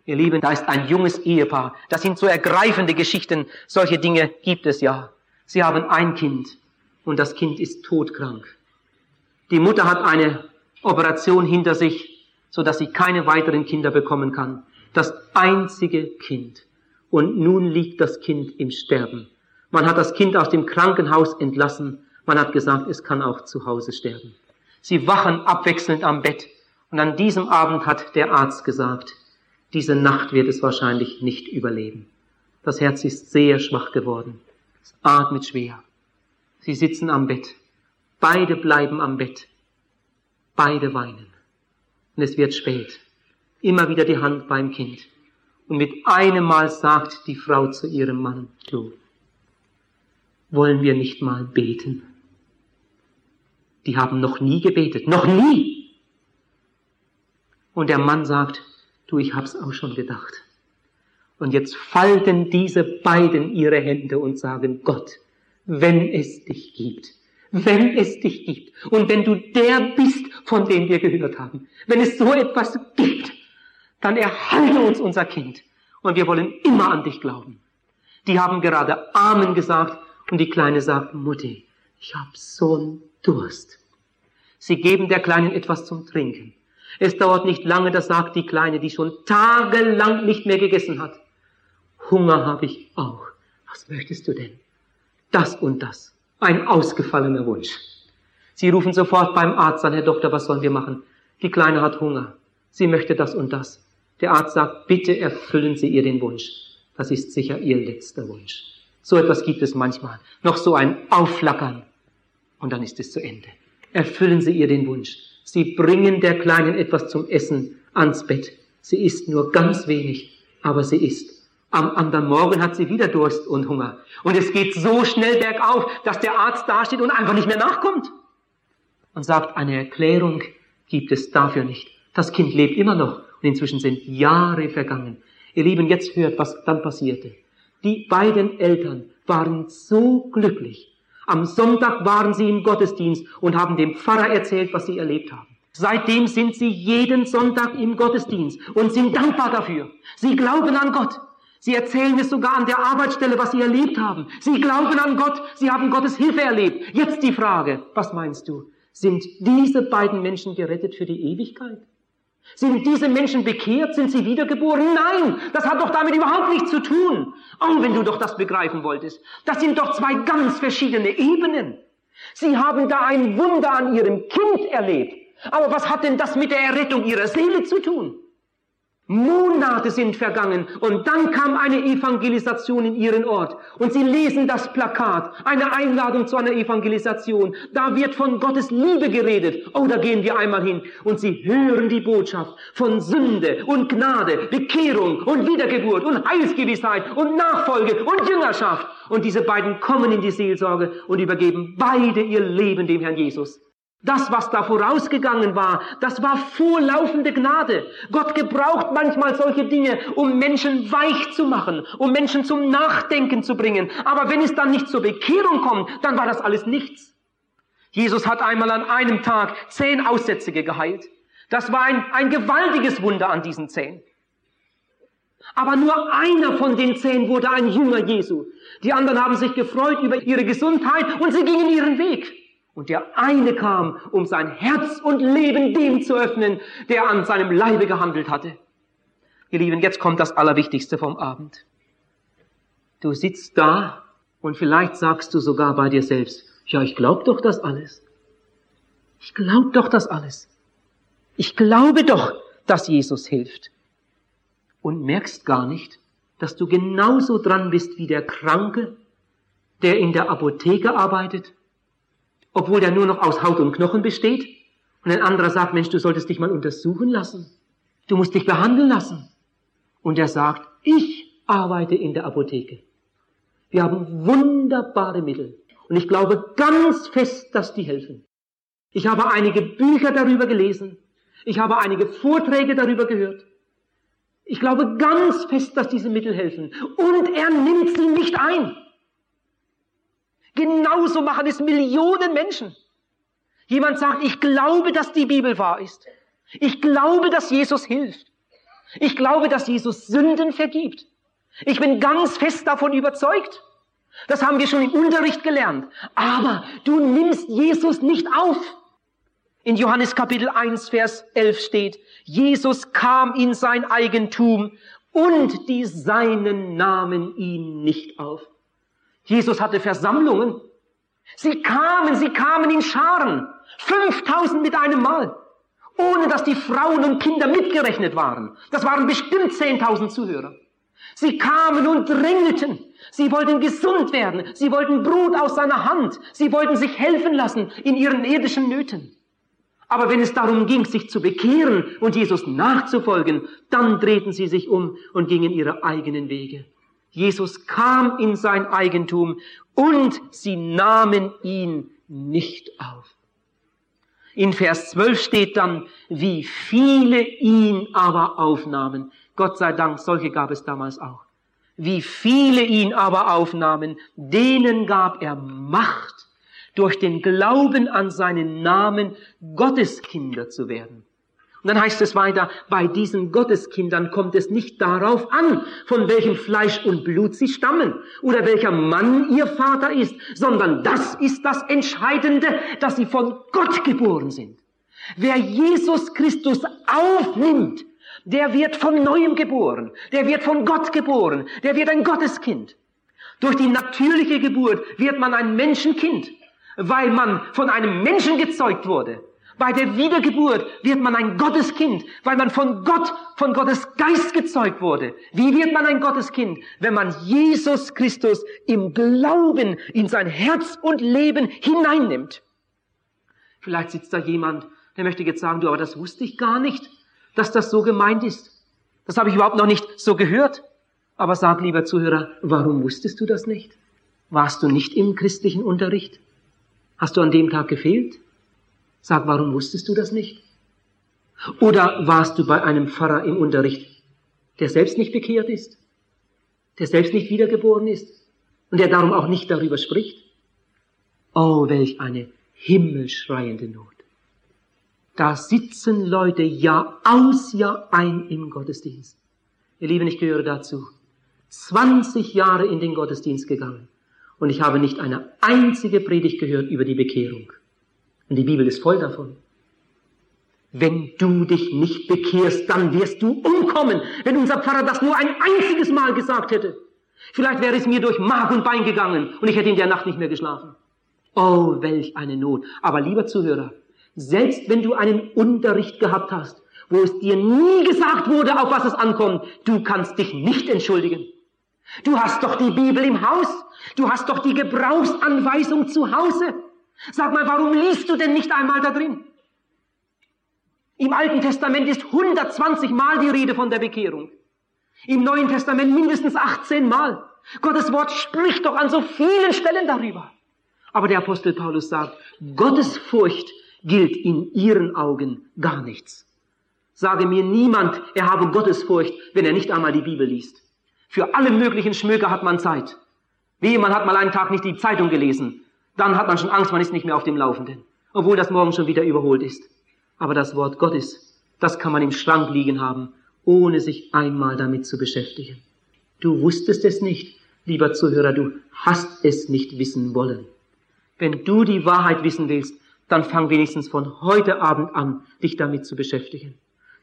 Ihr Lieben, da ist ein junges Ehepaar. Das sind so ergreifende Geschichten. Solche Dinge gibt es ja. Sie haben ein Kind und das Kind ist todkrank. Die Mutter hat eine Operation hinter sich, so dass sie keine weiteren Kinder bekommen kann. Das einzige Kind. Und nun liegt das Kind im Sterben. Man hat das Kind aus dem Krankenhaus entlassen. Man hat gesagt, es kann auch zu Hause sterben. Sie wachen abwechselnd am Bett. Und an diesem Abend hat der Arzt gesagt, diese Nacht wird es wahrscheinlich nicht überleben. Das Herz ist sehr schwach geworden. Es atmet schwer. Sie sitzen am Bett. Beide bleiben am Bett. Beide weinen. Und es wird spät. Immer wieder die Hand beim Kind. Und mit einem Mal sagt die Frau zu ihrem Mann, du, wollen wir nicht mal beten? Die haben noch nie gebetet, noch nie. Und der Mann sagt, du, ich hab's auch schon gedacht. Und jetzt falten diese beiden ihre Hände und sagen, Gott, wenn es dich gibt, wenn es dich gibt und wenn du der bist, von dem wir gehört haben, wenn es so etwas gibt, dann erhalte uns unser Kind und wir wollen immer an dich glauben. Die haben gerade Amen gesagt und die Kleine sagt, Mutti, ich hab so einen Durst. Sie geben der Kleinen etwas zum Trinken. Es dauert nicht lange, da sagt die Kleine, die schon tagelang nicht mehr gegessen hat. Hunger habe ich auch. Was möchtest du denn? Das und das. Ein ausgefallener Wunsch. Sie rufen sofort beim Arzt an, Herr Doktor, was sollen wir machen? Die Kleine hat Hunger. Sie möchte das und das. Der Arzt sagt, bitte erfüllen Sie ihr den Wunsch. Das ist sicher Ihr letzter Wunsch. So etwas gibt es manchmal. Noch so ein Aufflackern. Und dann ist es zu Ende. Erfüllen Sie ihr den Wunsch. Sie bringen der Kleinen etwas zum Essen ans Bett. Sie isst nur ganz wenig, aber sie isst. Am anderen Morgen hat sie wieder Durst und Hunger. Und es geht so schnell bergauf, dass der Arzt dasteht und einfach nicht mehr nachkommt. Und sagt, eine Erklärung gibt es dafür nicht. Das Kind lebt immer noch und inzwischen sind Jahre vergangen. Ihr Lieben, jetzt hört, was dann passierte. Die beiden Eltern waren so glücklich. Am Sonntag waren sie im Gottesdienst und haben dem Pfarrer erzählt, was sie erlebt haben. Seitdem sind sie jeden Sonntag im Gottesdienst und sind dankbar dafür. Sie glauben an Gott. Sie erzählen es sogar an der Arbeitsstelle, was sie erlebt haben. Sie glauben an Gott, sie haben Gottes Hilfe erlebt. Jetzt die Frage, was meinst du? Sind diese beiden Menschen gerettet für die Ewigkeit? Sind diese Menschen bekehrt? Sind sie wiedergeboren? Nein, das hat doch damit überhaupt nichts zu tun. Oh, wenn du doch das begreifen wolltest. Das sind doch zwei ganz verschiedene Ebenen. Sie haben da ein Wunder an ihrem Kind erlebt. Aber was hat denn das mit der Errettung ihrer Seele zu tun? Monate sind vergangen und dann kam eine Evangelisation in ihren Ort und sie lesen das Plakat, eine Einladung zu einer Evangelisation. Da wird von Gottes Liebe geredet. Oh, da gehen wir einmal hin und sie hören die Botschaft von Sünde und Gnade, Bekehrung und Wiedergeburt und Heilsgewissheit und Nachfolge und Jüngerschaft. Und diese beiden kommen in die Seelsorge und übergeben beide ihr Leben dem Herrn Jesus. Das, was da vorausgegangen war, das war vorlaufende Gnade. Gott gebraucht manchmal solche Dinge, um Menschen weich zu machen, um Menschen zum Nachdenken zu bringen. Aber wenn es dann nicht zur Bekehrung kommt, dann war das alles nichts. Jesus hat einmal an einem Tag zehn Aussätzige geheilt. Das war ein, ein gewaltiges Wunder an diesen zehn. Aber nur einer von den zehn wurde ein Jünger Jesu. Die anderen haben sich gefreut über ihre Gesundheit und sie gingen ihren Weg. Und der eine kam, um sein Herz und Leben dem zu öffnen, der an seinem Leibe gehandelt hatte. Ihr Lieben, jetzt kommt das Allerwichtigste vom Abend. Du sitzt da und vielleicht sagst du sogar bei dir selbst, ja, ich glaube doch das alles. Ich glaube doch das alles. Ich glaube doch, dass Jesus hilft. Und merkst gar nicht, dass du genauso dran bist wie der Kranke, der in der Apotheke arbeitet obwohl der nur noch aus Haut und Knochen besteht Und ein anderer sagt, Mensch, du solltest dich mal untersuchen lassen. Du musst dich behandeln lassen. Und er sagt, ich arbeite in der Apotheke. Wir haben wunderbare Mittel. Und ich glaube ganz fest, dass die helfen. Ich habe einige Bücher darüber gelesen. Ich habe einige Vorträge darüber gehört. Ich glaube ganz fest, dass diese Mittel helfen. Und er nimmt sie nicht ein. Genauso machen es Millionen Menschen. Jemand sagt, ich glaube, dass die Bibel wahr ist. Ich glaube, dass Jesus hilft. Ich glaube, dass Jesus Sünden vergibt. Ich bin ganz fest davon überzeugt. Das haben wir schon im Unterricht gelernt. Aber du nimmst Jesus nicht auf. In Johannes Kapitel 1, Vers 11 steht, Jesus kam in sein Eigentum und die Seinen nahmen ihn nicht auf. Jesus hatte Versammlungen. Sie kamen, sie kamen in Scharen. 5000 mit einem Mal. Ohne dass die Frauen und Kinder mitgerechnet waren. Das waren bestimmt 10.000 Zuhörer. Sie kamen und drängelten. Sie wollten gesund werden. Sie wollten Brot aus seiner Hand. Sie wollten sich helfen lassen in ihren irdischen Nöten. Aber wenn es darum ging, sich zu bekehren und Jesus nachzufolgen, dann drehten sie sich um und gingen ihre eigenen Wege. Jesus kam in sein Eigentum und sie nahmen ihn nicht auf. In Vers 12 steht dann, wie viele ihn aber aufnahmen. Gott sei Dank, solche gab es damals auch. Wie viele ihn aber aufnahmen, denen gab er Macht, durch den Glauben an seinen Namen Gotteskinder zu werden. Und dann heißt es weiter, bei diesen Gotteskindern kommt es nicht darauf an, von welchem Fleisch und Blut sie stammen oder welcher Mann ihr Vater ist, sondern das ist das Entscheidende, dass sie von Gott geboren sind. Wer Jesus Christus aufnimmt, der wird von neuem geboren, der wird von Gott geboren, der wird ein Gotteskind. Durch die natürliche Geburt wird man ein Menschenkind weil man von einem Menschen gezeugt wurde. Bei der Wiedergeburt wird man ein Gotteskind, weil man von Gott, von Gottes Geist gezeugt wurde. Wie wird man ein Gotteskind? Wenn man Jesus Christus im Glauben in sein Herz und Leben hineinnimmt. Vielleicht sitzt da jemand, der möchte jetzt sagen, du, aber das wusste ich gar nicht, dass das so gemeint ist. Das habe ich überhaupt noch nicht so gehört. Aber sag, lieber Zuhörer, warum wusstest du das nicht? Warst du nicht im christlichen Unterricht? Hast du an dem Tag gefehlt? Sag, warum wusstest du das nicht? Oder warst du bei einem Pfarrer im Unterricht, der selbst nicht bekehrt ist, der selbst nicht wiedergeboren ist und der darum auch nicht darüber spricht? Oh, welch eine himmelschreiende Not. Da sitzen Leute Jahr aus, Jahr ein im Gottesdienst. Ihr Lieben, ich gehöre dazu. 20 Jahre in den Gottesdienst gegangen und ich habe nicht eine einzige Predigt gehört über die Bekehrung. Und die Bibel ist voll davon. Wenn du dich nicht bekehrst, dann wirst du umkommen. Wenn unser Pfarrer das nur ein einziges Mal gesagt hätte. Vielleicht wäre es mir durch Mark und Bein gegangen und ich hätte in der Nacht nicht mehr geschlafen. Oh, welch eine Not. Aber lieber Zuhörer, selbst wenn du einen Unterricht gehabt hast, wo es dir nie gesagt wurde, auf was es ankommt, du kannst dich nicht entschuldigen. Du hast doch die Bibel im Haus. Du hast doch die Gebrauchsanweisung zu Hause. Sag mal, warum liest du denn nicht einmal da drin? Im Alten Testament ist 120 Mal die Rede von der Bekehrung. Im Neuen Testament mindestens 18 Mal. Gottes Wort spricht doch an so vielen Stellen darüber. Aber der Apostel Paulus sagt, Gottes Furcht gilt in ihren Augen gar nichts. Sage mir niemand, er habe Gottesfurcht, wenn er nicht einmal die Bibel liest. Für alle möglichen Schmöker hat man Zeit. Wie, man hat mal einen Tag nicht die Zeitung gelesen. Dann hat man schon Angst, man ist nicht mehr auf dem Laufenden. Obwohl das morgen schon wieder überholt ist. Aber das Wort Gottes, das kann man im Schrank liegen haben, ohne sich einmal damit zu beschäftigen. Du wusstest es nicht, lieber Zuhörer, du hast es nicht wissen wollen. Wenn du die Wahrheit wissen willst, dann fang wenigstens von heute Abend an, dich damit zu beschäftigen.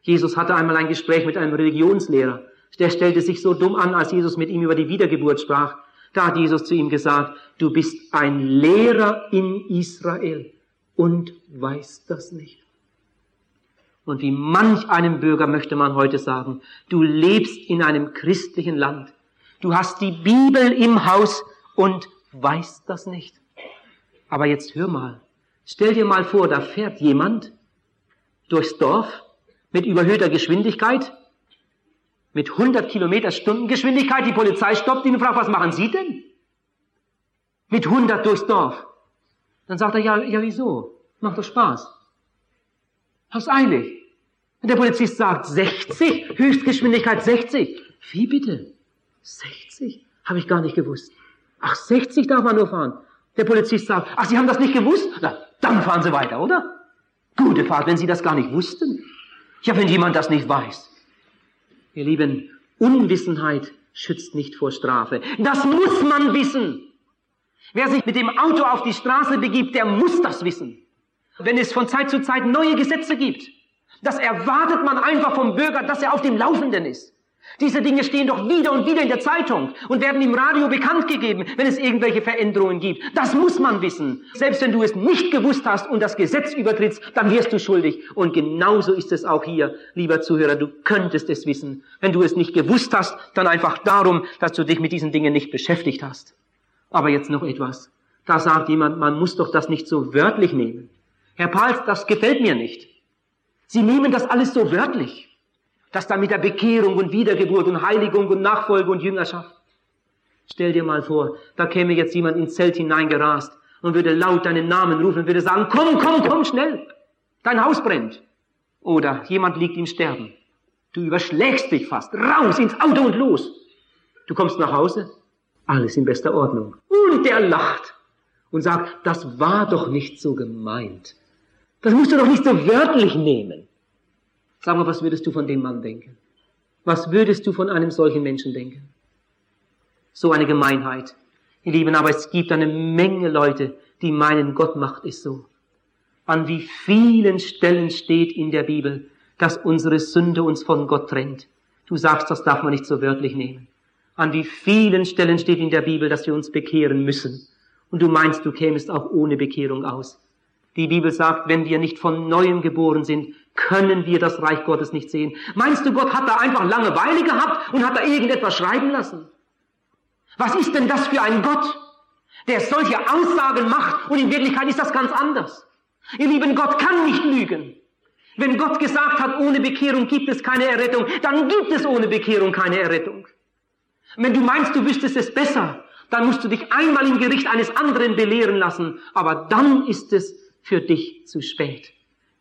Jesus hatte einmal ein Gespräch mit einem Religionslehrer. Der stellte sich so dumm an, als Jesus mit ihm über die Wiedergeburt sprach. Da hat Jesus zu ihm gesagt, du bist ein Lehrer in Israel und weißt das nicht. Und wie manch einem Bürger möchte man heute sagen, du lebst in einem christlichen Land. Du hast die Bibel im Haus und weißt das nicht. Aber jetzt hör mal. Stell dir mal vor, da fährt jemand durchs Dorf mit überhöhter Geschwindigkeit, mit 100 Kilometer Stundengeschwindigkeit. Die Polizei stoppt ihn und fragt, was machen Sie denn? Mit 100 durchs Dorf. Dann sagt er, ja, ja, wieso? Macht doch Spaß. Hab's eilig. Und der Polizist sagt, 60? Höchstgeschwindigkeit 60. Wie bitte? 60? Habe ich gar nicht gewusst. Ach, 60 darf man nur fahren. Der Polizist sagt, ach, Sie haben das nicht gewusst? Na, dann fahren Sie weiter, oder? Gute Fahrt, wenn Sie das gar nicht wussten. Ja, wenn jemand das nicht weiß. Ihr Lieben, Unwissenheit schützt nicht vor Strafe. Das muss man wissen. Wer sich mit dem Auto auf die Straße begibt, der muss das wissen. Wenn es von Zeit zu Zeit neue Gesetze gibt, das erwartet man einfach vom Bürger, dass er auf dem Laufenden ist. Diese Dinge stehen doch wieder und wieder in der Zeitung und werden im Radio bekannt gegeben, wenn es irgendwelche Veränderungen gibt. Das muss man wissen. Selbst wenn du es nicht gewusst hast und das Gesetz übertrittst, dann wirst du schuldig. Und genauso ist es auch hier, lieber Zuhörer, du könntest es wissen. Wenn du es nicht gewusst hast, dann einfach darum, dass du dich mit diesen Dingen nicht beschäftigt hast. Aber jetzt noch etwas. Da sagt jemand, man muss doch das nicht so wörtlich nehmen. Herr Pals, das gefällt mir nicht. Sie nehmen das alles so wörtlich dass da mit der Bekehrung und Wiedergeburt und Heiligung und Nachfolge und Jüngerschaft. Stell dir mal vor, da käme jetzt jemand ins Zelt hineingerast und würde laut deinen Namen rufen und würde sagen, komm, komm, komm schnell, dein Haus brennt. Oder jemand liegt im Sterben. Du überschlägst dich fast, raus ins Auto und los. Du kommst nach Hause, alles in bester Ordnung. Und der lacht und sagt, das war doch nicht so gemeint. Das musst du doch nicht so wörtlich nehmen. Sag mal, was würdest du von dem Mann denken? Was würdest du von einem solchen Menschen denken? So eine Gemeinheit. Ihr Lieben, aber es gibt eine Menge Leute, die meinen, Gott macht es so. An wie vielen Stellen steht in der Bibel, dass unsere Sünde uns von Gott trennt. Du sagst, das darf man nicht so wörtlich nehmen. An wie vielen Stellen steht in der Bibel, dass wir uns bekehren müssen. Und du meinst, du kämest auch ohne Bekehrung aus. Die Bibel sagt, wenn wir nicht von neuem geboren sind, können wir das Reich Gottes nicht sehen. Meinst du, Gott hat da einfach Langeweile gehabt und hat da irgendetwas schreiben lassen? Was ist denn das für ein Gott, der solche Aussagen macht und in Wirklichkeit ist das ganz anders? Ihr lieben, Gott kann nicht lügen. Wenn Gott gesagt hat, ohne Bekehrung gibt es keine Errettung, dann gibt es ohne Bekehrung keine Errettung. Wenn du meinst, du wüsstest es besser, dann musst du dich einmal im Gericht eines anderen belehren lassen, aber dann ist es für dich zu spät.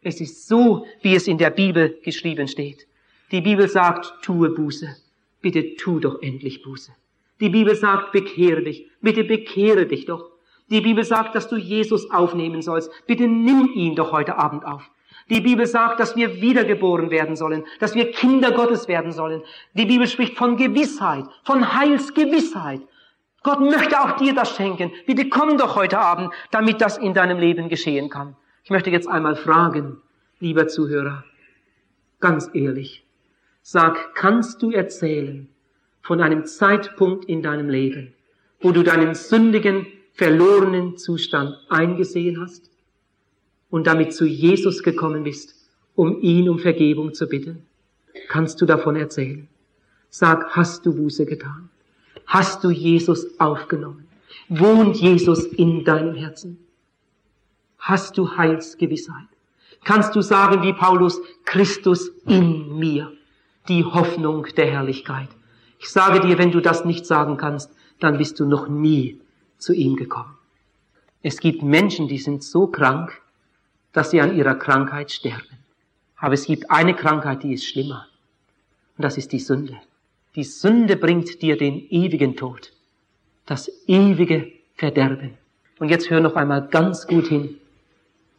Es ist so, wie es in der Bibel geschrieben steht. Die Bibel sagt, tue Buße. Bitte tu doch endlich Buße. Die Bibel sagt, bekehre dich. Bitte bekehre dich doch. Die Bibel sagt, dass du Jesus aufnehmen sollst. Bitte nimm ihn doch heute Abend auf. Die Bibel sagt, dass wir wiedergeboren werden sollen, dass wir Kinder Gottes werden sollen. Die Bibel spricht von Gewissheit, von Heilsgewissheit. Gott möchte auch dir das schenken. Bitte komm doch heute Abend, damit das in deinem Leben geschehen kann. Ich möchte jetzt einmal fragen, lieber Zuhörer, ganz ehrlich, sag, kannst du erzählen von einem Zeitpunkt in deinem Leben, wo du deinen sündigen, verlorenen Zustand eingesehen hast und damit zu Jesus gekommen bist, um ihn um Vergebung zu bitten? Kannst du davon erzählen? Sag, hast du Buße getan? Hast du Jesus aufgenommen? Wohnt Jesus in deinem Herzen? Hast du Heilsgewissheit. Kannst du sagen wie Paulus, Christus in mir, die Hoffnung der Herrlichkeit. Ich sage dir, wenn du das nicht sagen kannst, dann bist du noch nie zu ihm gekommen. Es gibt Menschen, die sind so krank, dass sie an ihrer Krankheit sterben. Aber es gibt eine Krankheit, die ist schlimmer. Und das ist die Sünde. Die Sünde bringt dir den ewigen Tod, das ewige Verderben. Und jetzt hör noch einmal ganz gut hin.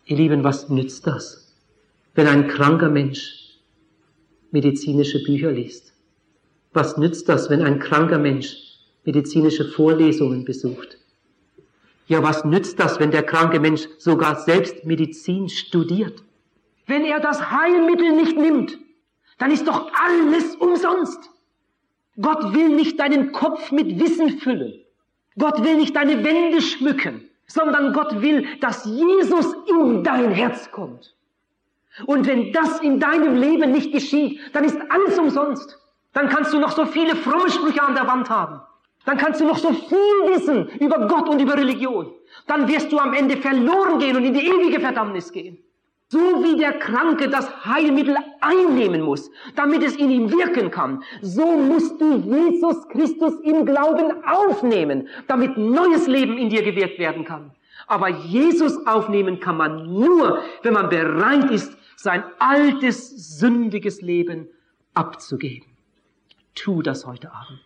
Ihr Lieben, was nützt das, wenn ein kranker Mensch medizinische Bücher liest? Was nützt das, wenn ein kranker Mensch medizinische Vorlesungen besucht? Ja, was nützt das, wenn der kranke Mensch sogar selbst Medizin studiert? Wenn er das Heilmittel nicht nimmt, dann ist doch alles umsonst. Gott will nicht deinen Kopf mit Wissen füllen. Gott will nicht deine Wände schmücken sondern Gott will, dass Jesus in dein Herz kommt. Und wenn das in deinem Leben nicht geschieht, dann ist alles umsonst. Dann kannst du noch so viele fromme Sprüche an der Wand haben. Dann kannst du noch so viel wissen über Gott und über Religion. Dann wirst du am Ende verloren gehen und in die ewige Verdammnis gehen. So wie der Kranke das Heilmittel einnehmen muss, damit es in ihm wirken kann, so musst du Jesus Christus im Glauben aufnehmen, damit neues Leben in dir gewirkt werden kann. Aber Jesus aufnehmen kann man nur, wenn man bereit ist, sein altes, sündiges Leben abzugeben. Tu das heute Abend.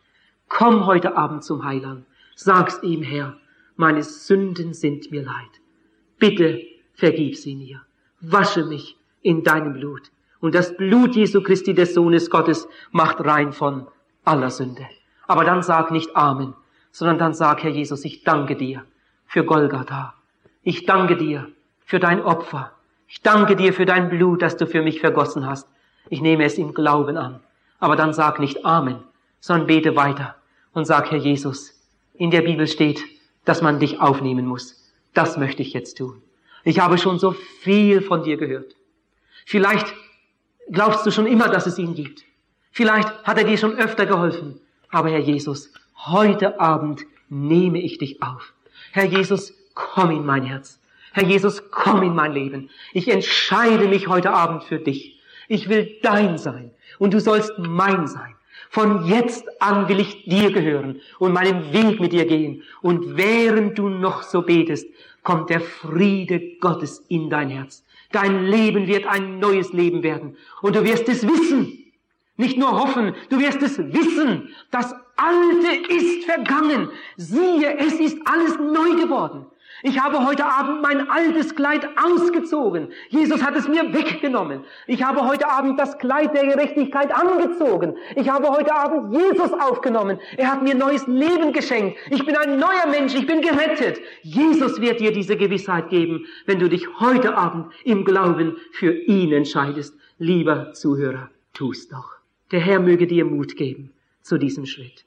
Komm heute Abend zum Heiland. Sag's ihm, Herr, meine Sünden sind mir leid. Bitte vergib sie mir wasche mich in deinem Blut. Und das Blut Jesu Christi des Sohnes Gottes macht rein von aller Sünde. Aber dann sag nicht Amen, sondern dann sag, Herr Jesus, ich danke dir für Golgatha. Ich danke dir für dein Opfer. Ich danke dir für dein Blut, das du für mich vergossen hast. Ich nehme es im Glauben an. Aber dann sag nicht Amen, sondern bete weiter und sag, Herr Jesus, in der Bibel steht, dass man dich aufnehmen muss. Das möchte ich jetzt tun. Ich habe schon so viel von dir gehört. Vielleicht glaubst du schon immer, dass es ihn gibt. Vielleicht hat er dir schon öfter geholfen. Aber Herr Jesus, heute Abend nehme ich dich auf. Herr Jesus, komm in mein Herz. Herr Jesus, komm in mein Leben. Ich entscheide mich heute Abend für dich. Ich will dein sein und du sollst mein sein. Von jetzt an will ich dir gehören und meinen Weg mit dir gehen. Und während du noch so betest, kommt der Friede Gottes in dein Herz. Dein Leben wird ein neues Leben werden. Und du wirst es wissen. Nicht nur hoffen, du wirst es wissen. Das Alte ist vergangen. Siehe, es ist alles neu geworden. Ich habe heute Abend mein altes Kleid ausgezogen. Jesus hat es mir weggenommen. Ich habe heute Abend das Kleid der Gerechtigkeit angezogen. Ich habe heute Abend Jesus aufgenommen. Er hat mir neues Leben geschenkt. Ich bin ein neuer Mensch. Ich bin gerettet. Jesus wird dir diese Gewissheit geben, wenn du dich heute Abend im Glauben für ihn entscheidest. Lieber Zuhörer, tu's doch. Der Herr möge dir Mut geben zu diesem Schritt.